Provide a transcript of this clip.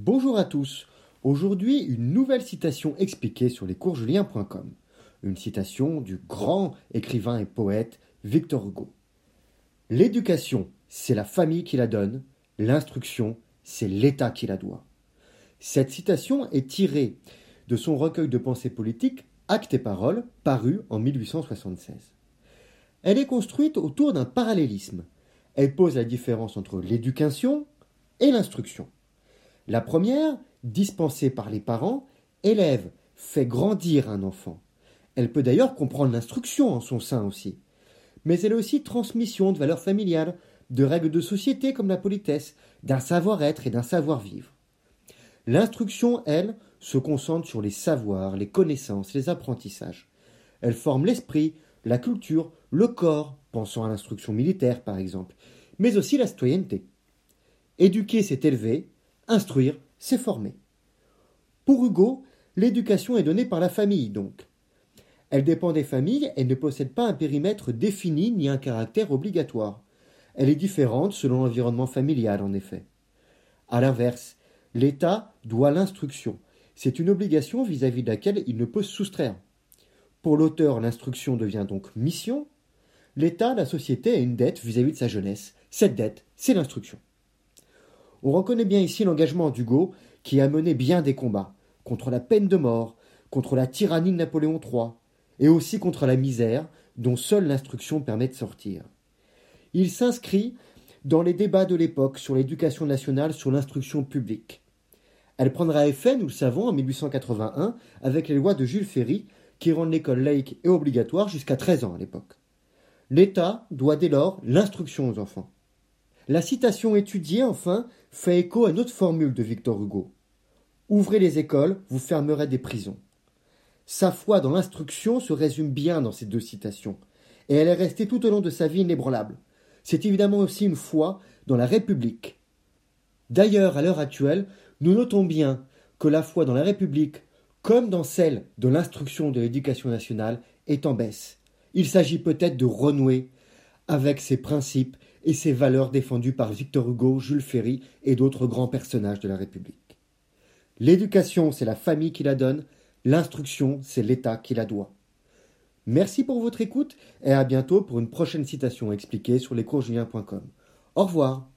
Bonjour à tous. Aujourd'hui, une nouvelle citation expliquée sur lescoursjulien.com. Une citation du grand écrivain et poète Victor Hugo. L'éducation, c'est la famille qui la donne, l'instruction, c'est l'État qui la doit. Cette citation est tirée de son recueil de pensées politiques Actes et paroles, paru en 1876. Elle est construite autour d'un parallélisme. Elle pose la différence entre l'éducation et l'instruction. La première, dispensée par les parents, élève, fait grandir un enfant. Elle peut d'ailleurs comprendre l'instruction en son sein aussi. Mais elle est aussi transmission de valeurs familiales, de règles de société comme la politesse, d'un savoir-être et d'un savoir-vivre. L'instruction, elle, se concentre sur les savoirs, les connaissances, les apprentissages. Elle forme l'esprit, la culture, le corps, pensons à l'instruction militaire par exemple, mais aussi la citoyenneté. Éduquer, c'est élever, Instruire, c'est former. Pour Hugo, l'éducation est donnée par la famille, donc. Elle dépend des familles et ne possède pas un périmètre défini ni un caractère obligatoire. Elle est différente selon l'environnement familial, en effet. À l'inverse, l'État doit l'instruction. C'est une obligation vis-à-vis de laquelle il ne peut se soustraire. Pour l'auteur, l'instruction devient donc mission. L'État, la société, a une dette vis-à-vis -vis de sa jeunesse. Cette dette, c'est l'instruction. On reconnaît bien ici l'engagement d'Hugo, qui a mené bien des combats, contre la peine de mort, contre la tyrannie de Napoléon III, et aussi contre la misère, dont seule l'instruction permet de sortir. Il s'inscrit dans les débats de l'époque sur l'éducation nationale, sur l'instruction publique. Elle prendra effet, nous le savons, en 1881, avec les lois de Jules Ferry, qui rendent l'école laïque et obligatoire jusqu'à 13 ans à l'époque. L'État doit dès lors l'instruction aux enfants. La citation étudiée, enfin, fait écho à une autre formule de Victor Hugo. Ouvrez les écoles, vous fermerez des prisons. Sa foi dans l'instruction se résume bien dans ces deux citations, et elle est restée tout au long de sa vie inébranlable. C'est évidemment aussi une foi dans la République. D'ailleurs, à l'heure actuelle, nous notons bien que la foi dans la République, comme dans celle de l'instruction de l'éducation nationale, est en baisse. Il s'agit peut-être de renouer avec ces principes et ces valeurs défendues par Victor Hugo, Jules Ferry et d'autres grands personnages de la République. L'éducation, c'est la famille qui la donne, l'instruction, c'est l'État qui la doit. Merci pour votre écoute et à bientôt pour une prochaine citation expliquée sur lescoursjulien.com. Au revoir.